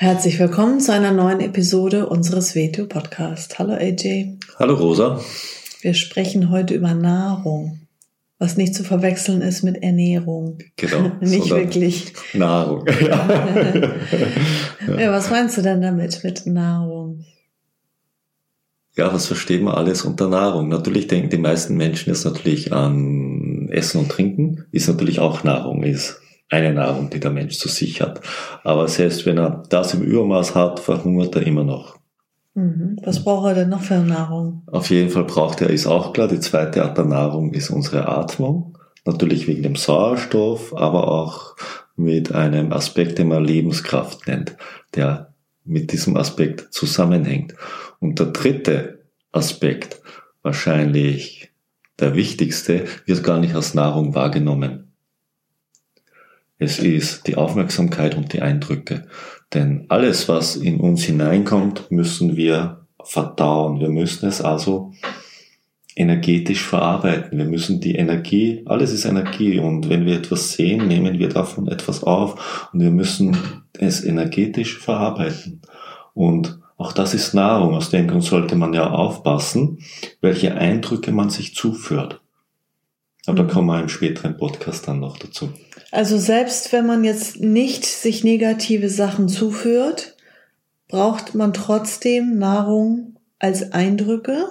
Herzlich willkommen zu einer neuen Episode unseres WTO Podcast. Hallo AJ. Hallo Rosa. Wir sprechen heute über Nahrung, was nicht zu verwechseln ist mit Ernährung. Genau. nicht wirklich. Nahrung. Ja. ja, was meinst du denn damit, mit Nahrung? Ja, was verstehen wir alles unter Nahrung? Natürlich denken die meisten Menschen jetzt natürlich an Essen und Trinken, ist natürlich auch Nahrung, ist eine Nahrung, die der Mensch zu sich hat. Aber selbst wenn er das im Übermaß hat, verhungert er immer noch. Mhm. Was braucht er denn noch für Nahrung? Auf jeden Fall braucht er, ist auch klar, die zweite Art der Nahrung ist unsere Atmung. Natürlich wegen dem Sauerstoff, aber auch mit einem Aspekt, den man Lebenskraft nennt, der mit diesem Aspekt zusammenhängt. Und der dritte Aspekt, wahrscheinlich der wichtigste, wird gar nicht als Nahrung wahrgenommen. Es ist die Aufmerksamkeit und die Eindrücke. Denn alles, was in uns hineinkommt, müssen wir verdauen. Wir müssen es also energetisch verarbeiten. Wir müssen die Energie, alles ist Energie und wenn wir etwas sehen, nehmen wir davon etwas auf und wir müssen es energetisch verarbeiten. Und auch das ist Nahrung. Aus dem Grund sollte man ja aufpassen, welche Eindrücke man sich zuführt. Aber da kommen wir im späteren Podcast dann noch dazu. Also selbst wenn man jetzt nicht sich negative Sachen zuführt, braucht man trotzdem Nahrung als Eindrücke?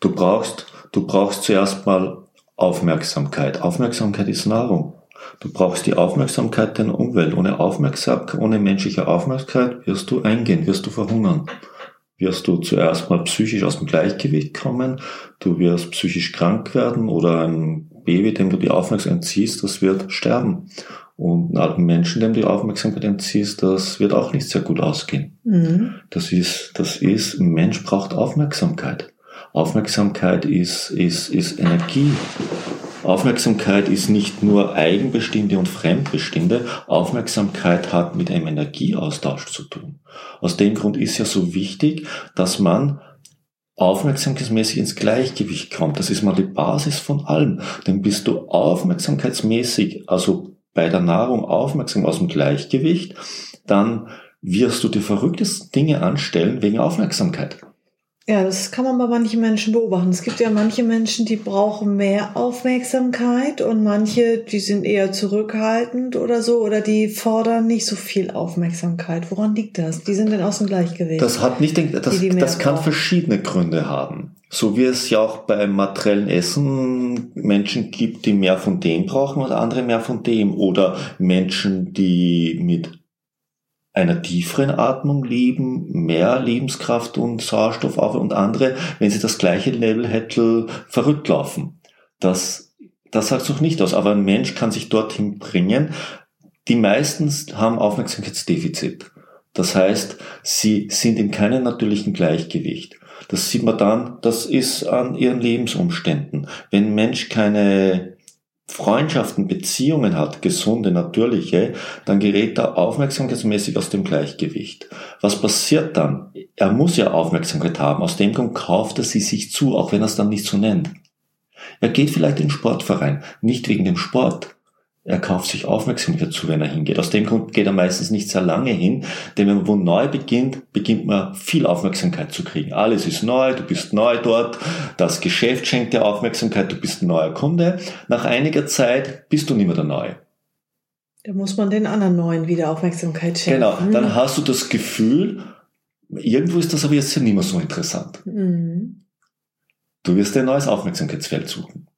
Du brauchst, du brauchst zuerst mal Aufmerksamkeit. Aufmerksamkeit ist Nahrung. Du brauchst die Aufmerksamkeit deiner Umwelt. Ohne Aufmerksamkeit, ohne menschliche Aufmerksamkeit wirst du eingehen, wirst du verhungern. Wirst du zuerst mal psychisch aus dem Gleichgewicht kommen, du wirst psychisch krank werden oder ein Baby, dem du die Aufmerksamkeit entziehst, das wird sterben. Und einen alten Menschen, dem du die Aufmerksamkeit entziehst, das wird auch nicht sehr gut ausgehen. Mhm. Das ist, das ist, ein Mensch braucht Aufmerksamkeit. Aufmerksamkeit ist, ist, ist Energie. Aufmerksamkeit ist nicht nur eigenbestimmte und fremdbestimmte. Aufmerksamkeit hat mit einem Energieaustausch zu tun. Aus dem Grund ist ja so wichtig, dass man aufmerksamkeitsmäßig ins Gleichgewicht kommt. Das ist mal die Basis von allem. Denn bist du aufmerksamkeitsmäßig, also bei der Nahrung aufmerksam aus dem Gleichgewicht, dann wirst du die verrücktesten Dinge anstellen wegen Aufmerksamkeit. Ja, das kann man bei manchen Menschen beobachten. Es gibt ja manche Menschen, die brauchen mehr Aufmerksamkeit und manche, die sind eher zurückhaltend oder so oder die fordern nicht so viel Aufmerksamkeit. Woran liegt das? Die sind dann aus dem Gleichgewicht. Das hat nicht, den, das, die, die das kann verschiedene Gründe haben. So wie es ja auch beim materiellen Essen Menschen gibt, die mehr von dem brauchen oder andere mehr von dem oder Menschen, die mit einer tieferen Atmung leben, mehr Lebenskraft und Sauerstoff auf und andere, wenn sie das gleiche Level hätten, verrückt laufen. Das, das sagt es noch nicht aus, aber ein Mensch kann sich dorthin bringen. Die meisten haben Aufmerksamkeitsdefizit. Das heißt, sie sind in keinem natürlichen Gleichgewicht. Das sieht man dann, das ist an ihren Lebensumständen. Wenn ein Mensch keine Freundschaften, Beziehungen hat, gesunde, natürliche, dann gerät er aufmerksamkeitsmäßig aus dem Gleichgewicht. Was passiert dann? Er muss ja Aufmerksamkeit haben. Aus dem Grund kauft er sie sich zu, auch wenn er es dann nicht so nennt. Er geht vielleicht in den Sportverein, nicht wegen dem Sport, er kauft sich Aufmerksamkeit zu, wenn er hingeht. Aus dem Grund geht er meistens nicht sehr lange hin, denn wenn man wo neu beginnt, beginnt man viel Aufmerksamkeit zu kriegen. Alles ist neu, du bist neu dort, das Geschäft schenkt dir Aufmerksamkeit, du bist ein neuer Kunde. Nach einiger Zeit bist du nicht mehr der Neue. Da muss man den anderen Neuen wieder Aufmerksamkeit schenken. Genau, dann mhm. hast du das Gefühl, irgendwo ist das aber jetzt ja nicht mehr so interessant. Mhm. Du wirst dir ein neues Aufmerksamkeitsfeld suchen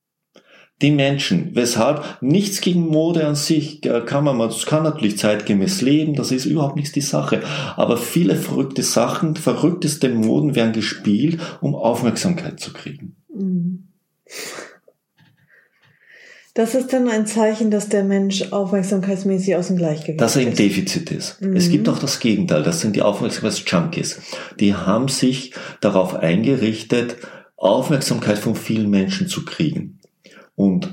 die Menschen. Weshalb nichts gegen Mode an sich äh, kann man, man kann natürlich zeitgemäß leben, das ist überhaupt nichts die Sache. Aber viele verrückte Sachen, verrückteste Moden werden gespielt, um Aufmerksamkeit zu kriegen. Mhm. Das ist dann ein Zeichen, dass der Mensch aufmerksamkeitsmäßig aus dem Gleichgewicht ist. Dass er im Defizit ist. Mhm. Es gibt auch das Gegenteil, das sind die Aufmerksamkeitsjunkies. Die haben sich darauf eingerichtet, Aufmerksamkeit von vielen Menschen zu kriegen und,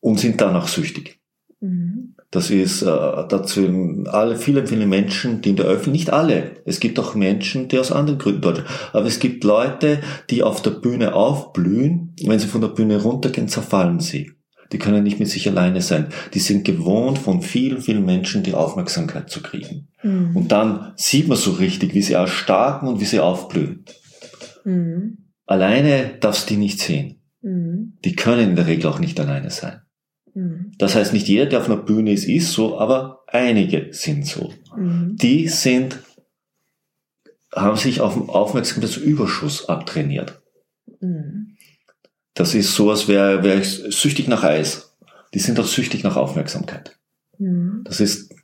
und sind danach süchtig. Mhm. Das ist äh, dazu alle viele viele Menschen, die in der Öffentlichkeit nicht alle. Es gibt auch Menschen, die aus anderen Gründen dort. Aber es gibt Leute, die auf der Bühne aufblühen. Wenn sie von der Bühne runtergehen, zerfallen sie. Die können nicht mit sich alleine sein. Die sind gewohnt, von vielen, vielen Menschen die Aufmerksamkeit zu kriegen. Mhm. Und dann sieht man so richtig, wie sie erstarken und wie sie aufblühen. Mhm. Alleine darfst du die nicht sehen. Mhm. Die können in der Regel auch nicht alleine sein. Mhm. Das heißt, nicht jeder, der auf einer Bühne ist, ist so, aber einige sind so. Mhm. Die sind, haben sich auf dem Aufmerksamkeitsüberschuss abtrainiert. Mhm. Das ist so, als wäre wär ich süchtig nach Eis. Die sind auch süchtig nach Aufmerksamkeit. Das ist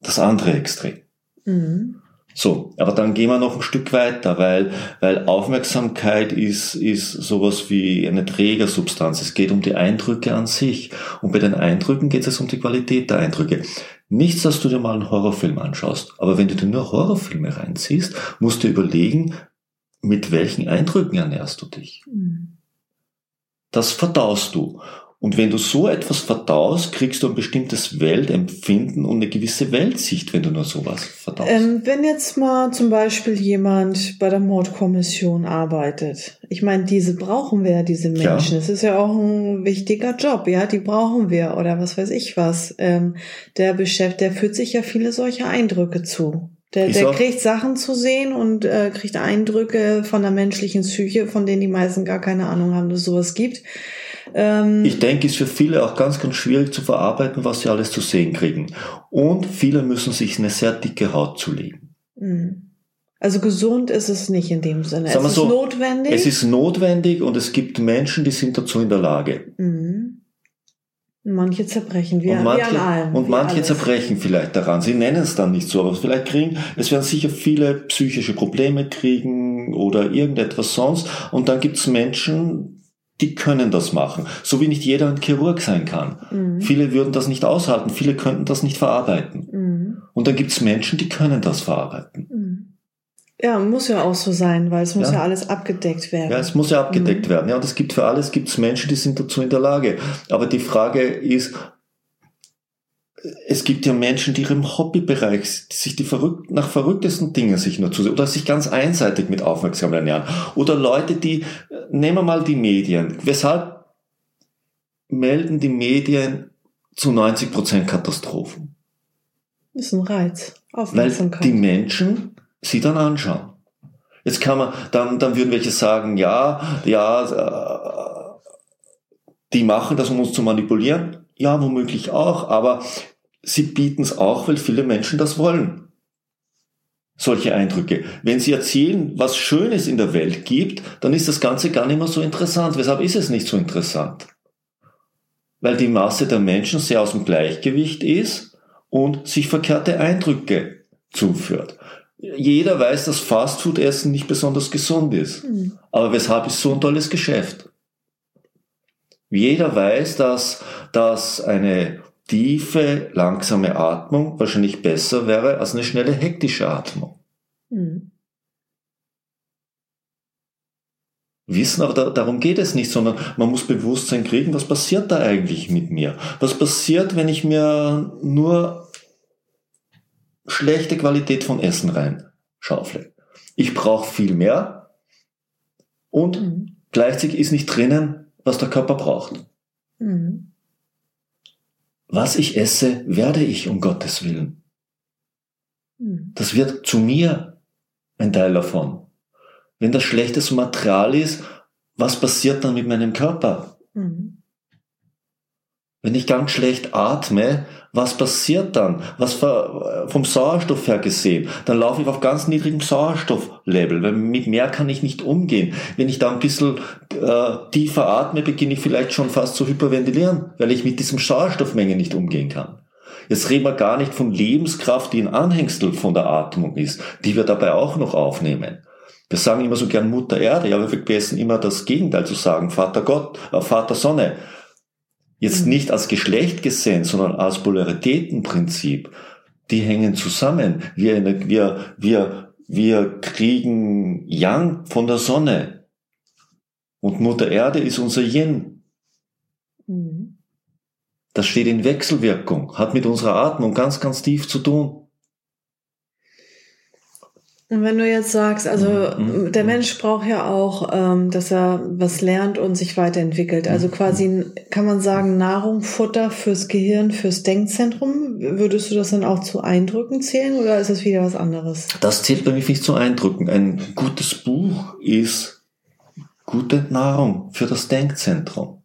das andere Extrem. Mhm. So, aber dann gehen wir noch ein Stück weiter, weil, weil Aufmerksamkeit ist, ist sowas wie eine Trägersubstanz. Es geht um die Eindrücke an sich. Und bei den Eindrücken geht es um die Qualität der Eindrücke. Nichts, dass du dir mal einen Horrorfilm anschaust. Aber wenn du dir nur Horrorfilme reinziehst, musst du überlegen, mit welchen Eindrücken ernährst du dich. Mhm. Das verdaust du. Und wenn du so etwas verdaust, kriegst du ein bestimmtes Weltempfinden und eine gewisse Weltsicht, wenn du nur sowas verdaust. Ähm, wenn jetzt mal zum Beispiel jemand bei der Mordkommission arbeitet, ich meine, diese brauchen wir ja, diese Menschen. Es ist ja auch ein wichtiger Job, ja, die brauchen wir oder was weiß ich was. Ähm, der beschäftigt, der führt sich ja viele solche Eindrücke zu. Der, der kriegt Sachen zu sehen und äh, kriegt Eindrücke von der menschlichen Psyche, von denen die meisten gar keine Ahnung haben, dass es sowas gibt. Ähm, ich denke, ist für viele auch ganz, ganz schwierig zu verarbeiten, was sie alles zu sehen kriegen. Und viele müssen sich eine sehr dicke Haut zulegen. Mhm. Also gesund ist es nicht in dem Sinne. Sagen es ist so, notwendig. Es ist notwendig und es gibt Menschen, die sind dazu in der Lage. Mhm. Manche zerbrechen, wie, und manche, wie an allem. Und manche alles. zerbrechen vielleicht daran. Sie nennen es dann nicht so, aber vielleicht kriegen, es werden sicher viele psychische Probleme kriegen oder irgendetwas sonst. Und dann gibt es Menschen, die können das machen. So wie nicht jeder ein Chirurg sein kann. Mhm. Viele würden das nicht aushalten, viele könnten das nicht verarbeiten. Mhm. Und dann gibt es Menschen, die können das verarbeiten. Mhm. Ja, muss ja auch so sein, weil es muss ja, ja alles abgedeckt werden. Ja, es muss ja abgedeckt mhm. werden. Ja, und es gibt für alles gibt's Menschen, die sind dazu in der Lage. Aber die Frage ist, es gibt ja Menschen, die ihrem Hobbybereich sich die verrückt, nach verrücktesten Dingen sich nur zusehen oder sich ganz einseitig mit Aufmerksamkeit ernähren. Oder Leute, die, nehmen wir mal die Medien. Weshalb melden die Medien zu 90 Prozent Katastrophen? Das ist ein Reiz. Aufmerksamkeit. Weil die Menschen sie dann anschauen. Jetzt kann man, dann, dann würden welche sagen, ja, ja, äh, die machen das, um uns zu manipulieren. Ja, womöglich auch, aber sie bieten es auch, weil viele Menschen das wollen. Solche Eindrücke. Wenn sie erzählen, was Schönes in der Welt gibt, dann ist das Ganze gar nicht mehr so interessant. Weshalb ist es nicht so interessant? Weil die Masse der Menschen sehr aus dem Gleichgewicht ist und sich verkehrte Eindrücke zuführt. Jeder weiß, dass Fastfood-Essen nicht besonders gesund ist. Mhm. Aber weshalb ist so ein tolles Geschäft? Jeder weiß, dass, dass eine tiefe, langsame Atmung wahrscheinlich besser wäre als eine schnelle, hektische Atmung. Mhm. Wissen, aber da, darum geht es nicht, sondern man muss Bewusstsein kriegen, was passiert da eigentlich mit mir? Was passiert, wenn ich mir nur schlechte Qualität von Essen reinschaufle? Ich brauche viel mehr und mhm. gleichzeitig ist nicht drinnen, was der Körper braucht. Mhm. Was ich esse, werde ich um Gottes Willen. Hm. Das wird zu mir ein Teil davon. Wenn das schlechtes Material ist, was passiert dann mit meinem Körper? Mhm. Wenn ich ganz schlecht atme, was passiert dann? Was vom Sauerstoff her gesehen? Dann laufe ich auf ganz niedrigem Sauerstofflevel, weil mit mehr kann ich nicht umgehen. Wenn ich da ein bisschen äh, tiefer atme, beginne ich vielleicht schon fast zu hyperventilieren, weil ich mit diesem Sauerstoffmenge nicht umgehen kann. Jetzt reden wir gar nicht von Lebenskraft, die ein Anhängsel von der Atmung ist, die wir dabei auch noch aufnehmen. Wir sagen immer so gern Mutter Erde, ja, wir vergessen immer das Gegenteil zu sagen, Vater Gott, äh, Vater Sonne. Jetzt mhm. nicht als Geschlecht gesehen, sondern als Polaritätenprinzip. Die hängen zusammen. Wir, wir, wir, wir kriegen Yang von der Sonne. Und Mutter Erde ist unser Yin. Mhm. Das steht in Wechselwirkung, hat mit unserer Atmung ganz, ganz tief zu tun. Und wenn du jetzt sagst, also mhm. der Mensch braucht ja auch, ähm, dass er was lernt und sich weiterentwickelt. Also mhm. quasi kann man sagen, Nahrung, Futter fürs Gehirn, fürs Denkzentrum. Würdest du das dann auch zu Eindrücken zählen oder ist das wieder was anderes? Das zählt bei mir nicht zu Eindrücken. Ein gutes Buch ist gute Nahrung für das Denkzentrum.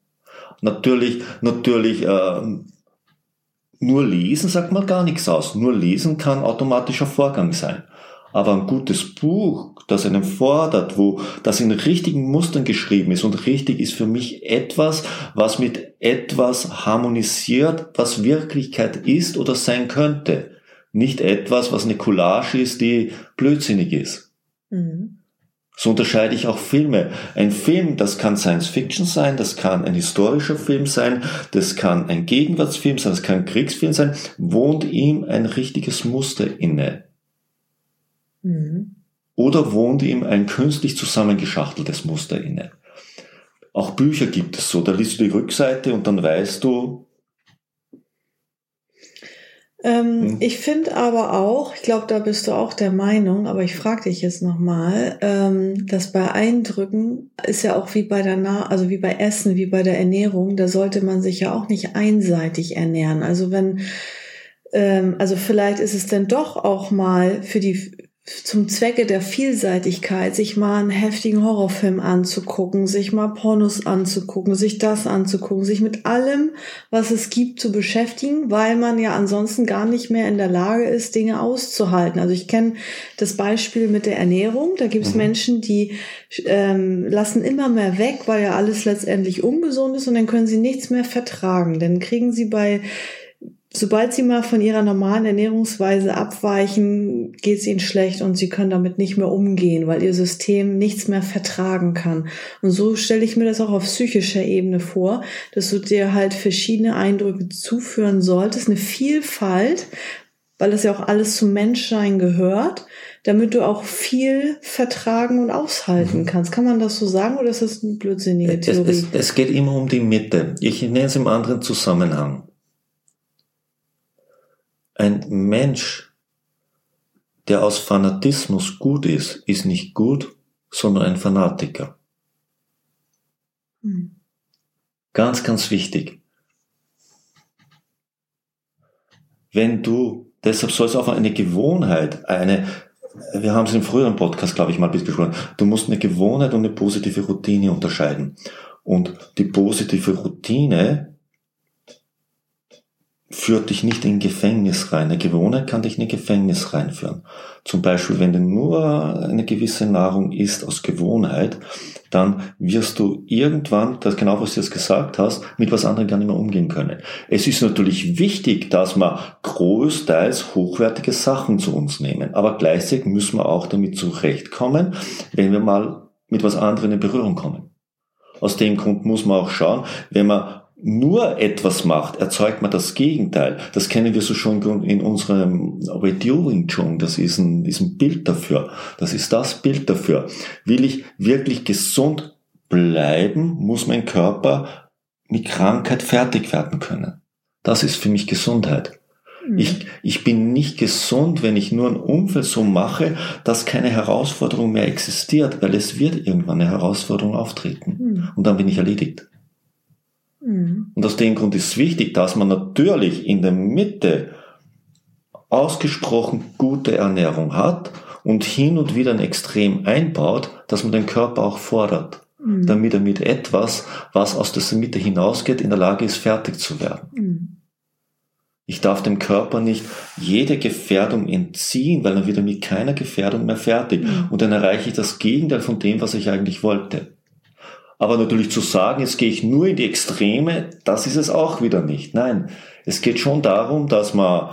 Natürlich, natürlich, äh, nur lesen sagt man gar nichts aus. Nur lesen kann automatischer Vorgang sein. Aber ein gutes Buch, das einen fordert, wo das in richtigen Mustern geschrieben ist und richtig ist für mich etwas, was mit etwas harmonisiert, was Wirklichkeit ist oder sein könnte. Nicht etwas, was eine Collage ist, die blödsinnig ist. Mhm. So unterscheide ich auch Filme. Ein Film, das kann Science Fiction sein, das kann ein historischer Film sein, das kann ein Gegenwartsfilm sein, das kann ein Kriegsfilm sein, wohnt ihm ein richtiges Muster inne. Mhm. Oder wohnt ihm ein künstlich zusammengeschachteltes Muster inne. Auch Bücher gibt es so, da liest du die Rückseite und dann weißt du, ähm, hm. Ich finde aber auch, ich glaube, da bist du auch der Meinung, aber ich frage dich jetzt nochmal, ähm, dass bei Eindrücken ist ja auch wie bei der Na also wie bei Essen, wie bei der Ernährung, da sollte man sich ja auch nicht einseitig ernähren. Also wenn, ähm, also vielleicht ist es denn doch auch mal für die zum Zwecke der Vielseitigkeit, sich mal einen heftigen Horrorfilm anzugucken, sich mal Pornos anzugucken, sich das anzugucken, sich mit allem, was es gibt, zu beschäftigen, weil man ja ansonsten gar nicht mehr in der Lage ist, Dinge auszuhalten. Also ich kenne das Beispiel mit der Ernährung. Da gibt es mhm. Menschen, die ähm, lassen immer mehr weg, weil ja alles letztendlich ungesund ist und dann können sie nichts mehr vertragen. Dann kriegen sie bei sobald sie mal von ihrer normalen Ernährungsweise abweichen, geht es ihnen schlecht und sie können damit nicht mehr umgehen, weil ihr System nichts mehr vertragen kann. Und so stelle ich mir das auch auf psychischer Ebene vor, dass du dir halt verschiedene Eindrücke zuführen solltest, eine Vielfalt, weil das ja auch alles zum Menschsein gehört, damit du auch viel vertragen und aushalten mhm. kannst. Kann man das so sagen oder ist das eine blödsinnige Theorie? Es, es, es geht immer um die Mitte. Ich nenne es im anderen Zusammenhang. Ein Mensch, der aus Fanatismus gut ist, ist nicht gut, sondern ein Fanatiker. Hm. Ganz, ganz wichtig. Wenn du, deshalb soll es auch eine Gewohnheit, eine, wir haben es im früheren Podcast, glaube ich, mal besprochen, du musst eine Gewohnheit und eine positive Routine unterscheiden. Und die positive Routine führt dich nicht in Gefängnis rein. Eine Gewohnheit kann dich in ein Gefängnis reinführen. Zum Beispiel, wenn du nur eine gewisse Nahrung isst aus Gewohnheit, dann wirst du irgendwann, das genau was du jetzt gesagt hast, mit was anderem gar nicht mehr umgehen können. Es ist natürlich wichtig, dass wir großteils hochwertige Sachen zu uns nehmen, aber gleichzeitig müssen wir auch damit zurechtkommen, wenn wir mal mit was anderem in Berührung kommen. Aus dem Grund muss man auch schauen, wenn man nur etwas macht, erzeugt man das Gegenteil. Das kennen wir so schon in unserem Reduing Chung. Das ist ein, ist ein Bild dafür. Das ist das Bild dafür. Will ich wirklich gesund bleiben, muss mein Körper mit Krankheit fertig werden können. Das ist für mich Gesundheit. Mhm. Ich, ich bin nicht gesund, wenn ich nur ein Umfeld so mache, dass keine Herausforderung mehr existiert, weil es wird irgendwann eine Herausforderung auftreten. Mhm. Und dann bin ich erledigt. Mhm. Und aus dem Grund ist es wichtig, dass man natürlich in der Mitte ausgesprochen gute Ernährung hat und hin und wieder ein Extrem einbaut, dass man den Körper auch fordert, mhm. damit er mit etwas, was aus der Mitte hinausgeht, in der Lage ist, fertig zu werden. Mhm. Ich darf dem Körper nicht jede Gefährdung entziehen, weil dann wird er mit keiner Gefährdung mehr fertig. Mhm. Und dann erreiche ich das Gegenteil von dem, was ich eigentlich wollte. Aber natürlich zu sagen, jetzt gehe ich nur in die Extreme, das ist es auch wieder nicht. Nein, es geht schon darum, dass man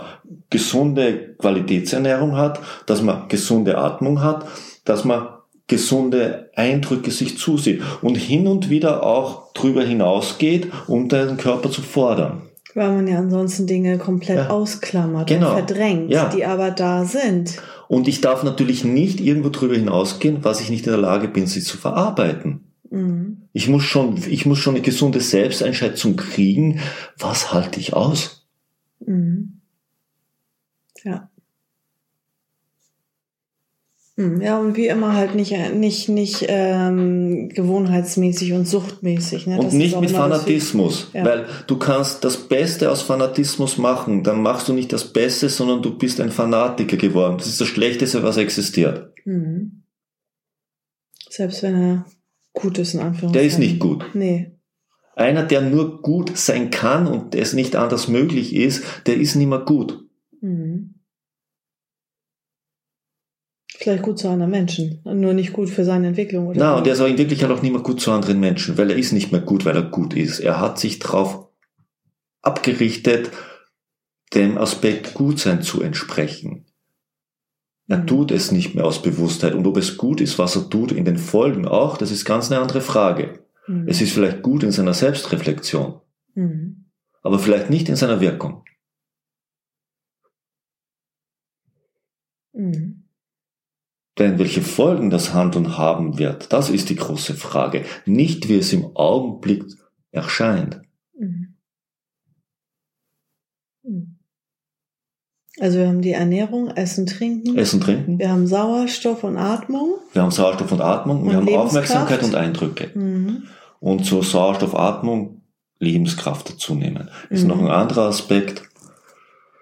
gesunde Qualitätsernährung hat, dass man gesunde Atmung hat, dass man gesunde Eindrücke sich zusieht und hin und wieder auch drüber hinausgeht, um den Körper zu fordern. Weil man ja ansonsten Dinge komplett ja. ausklammert genau. und verdrängt, ja. die aber da sind. Und ich darf natürlich nicht irgendwo drüber hinausgehen, was ich nicht in der Lage bin, sie zu verarbeiten. Mhm. Ich muss schon, ich muss schon eine gesunde Selbsteinschätzung kriegen. Was halte ich aus? Mhm. Ja. Hm, ja, und wie immer halt nicht, nicht, nicht ähm, gewohnheitsmäßig und suchtmäßig. Ne? Und nicht mit Fanatismus, ja. weil du kannst das Beste aus Fanatismus machen, dann machst du nicht das Beste, sondern du bist ein Fanatiker geworden. Das ist das Schlechteste, was existiert. Mhm. Selbst wenn er gut ist, in Anführungszeichen. Der ist nicht gut. Nee. Einer, der nur gut sein kann und es nicht anders möglich ist, der ist nicht mehr gut. Mhm. Vielleicht gut zu anderen Menschen, nur nicht gut für seine Entwicklung. Oder Na, und er ist auch in Wirklichkeit auch nicht mehr gut zu anderen Menschen, weil er ist nicht mehr gut, weil er gut ist. Er hat sich darauf abgerichtet, dem Aspekt Gutsein zu entsprechen. Er mhm. tut es nicht mehr aus Bewusstheit. Und ob es gut ist, was er tut, in den Folgen auch, das ist ganz eine andere Frage. Mhm. Es ist vielleicht gut in seiner Selbstreflexion, mhm. aber vielleicht nicht in seiner Wirkung. Mhm. Denn welche Folgen das Handeln haben wird, das ist die große Frage. Nicht wie es im Augenblick erscheint. Mhm. Mhm. Also wir haben die Ernährung, Essen, Trinken. Essen, Trinken. Wir haben Sauerstoff und Atmung. Wir haben Sauerstoff und Atmung. Und wir haben Aufmerksamkeit und Eindrücke. Mhm. Und zur Sauerstoffatmung Lebenskraft dazu nehmen. Ist mhm. noch ein anderer Aspekt,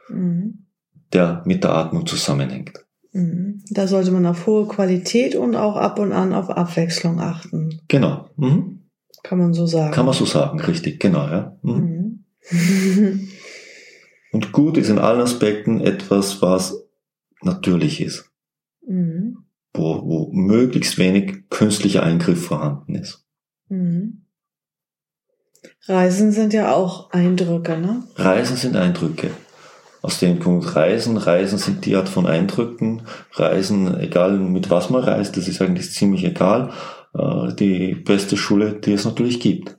mhm. der mit der Atmung zusammenhängt. Mhm. Da sollte man auf hohe Qualität und auch ab und an auf Abwechslung achten. Genau. Mhm. Kann man so sagen. Kann man so sagen, richtig, genau, ja. Und gut ist in allen Aspekten etwas, was natürlich ist. Mhm. Wo, wo möglichst wenig künstlicher Eingriff vorhanden ist. Mhm. Reisen sind ja auch Eindrücke, ne? Reisen sind Eindrücke aus dem Punkt Reisen. Reisen sind die Art von Eindrücken. Reisen, egal mit was man reist, das ist eigentlich ziemlich egal. Äh, die beste Schule, die es natürlich gibt.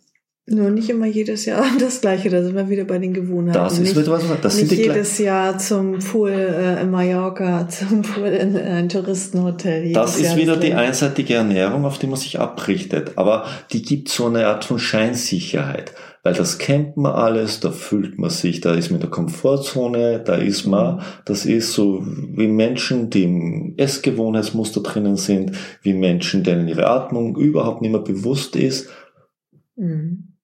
Nur nicht immer jedes Jahr das Gleiche, da sind wir wieder bei den Gewohnheiten. Das ist nicht, etwas, das nicht sind die jedes Jahr zum Pool äh, in Mallorca, zum Pool in ein Touristenhotel. Das ist Jahr wieder die einseitige Ernährung, auf die man sich abrichtet. Aber die gibt so eine Art von Scheinsicherheit weil das kennt man alles, da fühlt man sich, da ist man in der Komfortzone, da ist man, das ist so wie Menschen, die im Essgewohnheitsmuster drinnen sind, wie Menschen, denen ihre Atmung überhaupt nicht mehr bewusst ist. Mhm.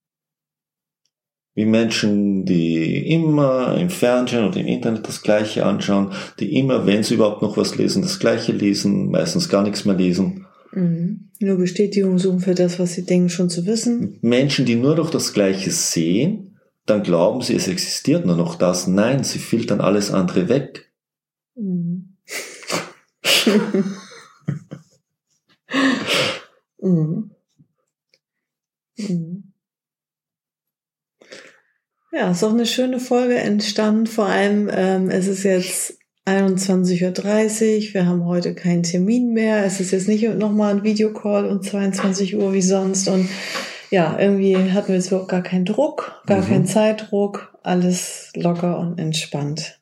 Wie Menschen, die immer im Fernsehen oder im Internet das Gleiche anschauen, die immer, wenn sie überhaupt noch was lesen, das Gleiche lesen, meistens gar nichts mehr lesen. Mhm. Nur Bestätigung suchen für das, was sie denken, schon zu wissen. Menschen, die nur noch das Gleiche sehen, dann glauben sie, es existiert nur noch das. Nein, sie filtern alles andere weg. Mhm. mhm. Mhm. Ja, ist auch eine schöne Folge entstanden. Vor allem, ähm, es ist jetzt 21.30 Uhr, wir haben heute keinen Termin mehr. Es ist jetzt nicht nochmal ein Videocall um 22 Uhr wie sonst. Und ja, irgendwie hatten wir jetzt überhaupt gar keinen Druck, gar mhm. keinen Zeitdruck, alles locker und entspannt.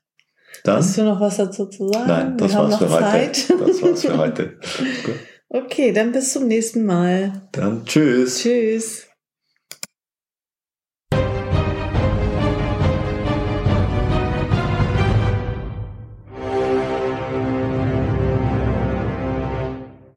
Dann, Hast du noch was dazu zu sagen? Nein, das wir war's für Zeit. heute. Das war's für heute. okay, dann bis zum nächsten Mal. Dann tschüss. Tschüss.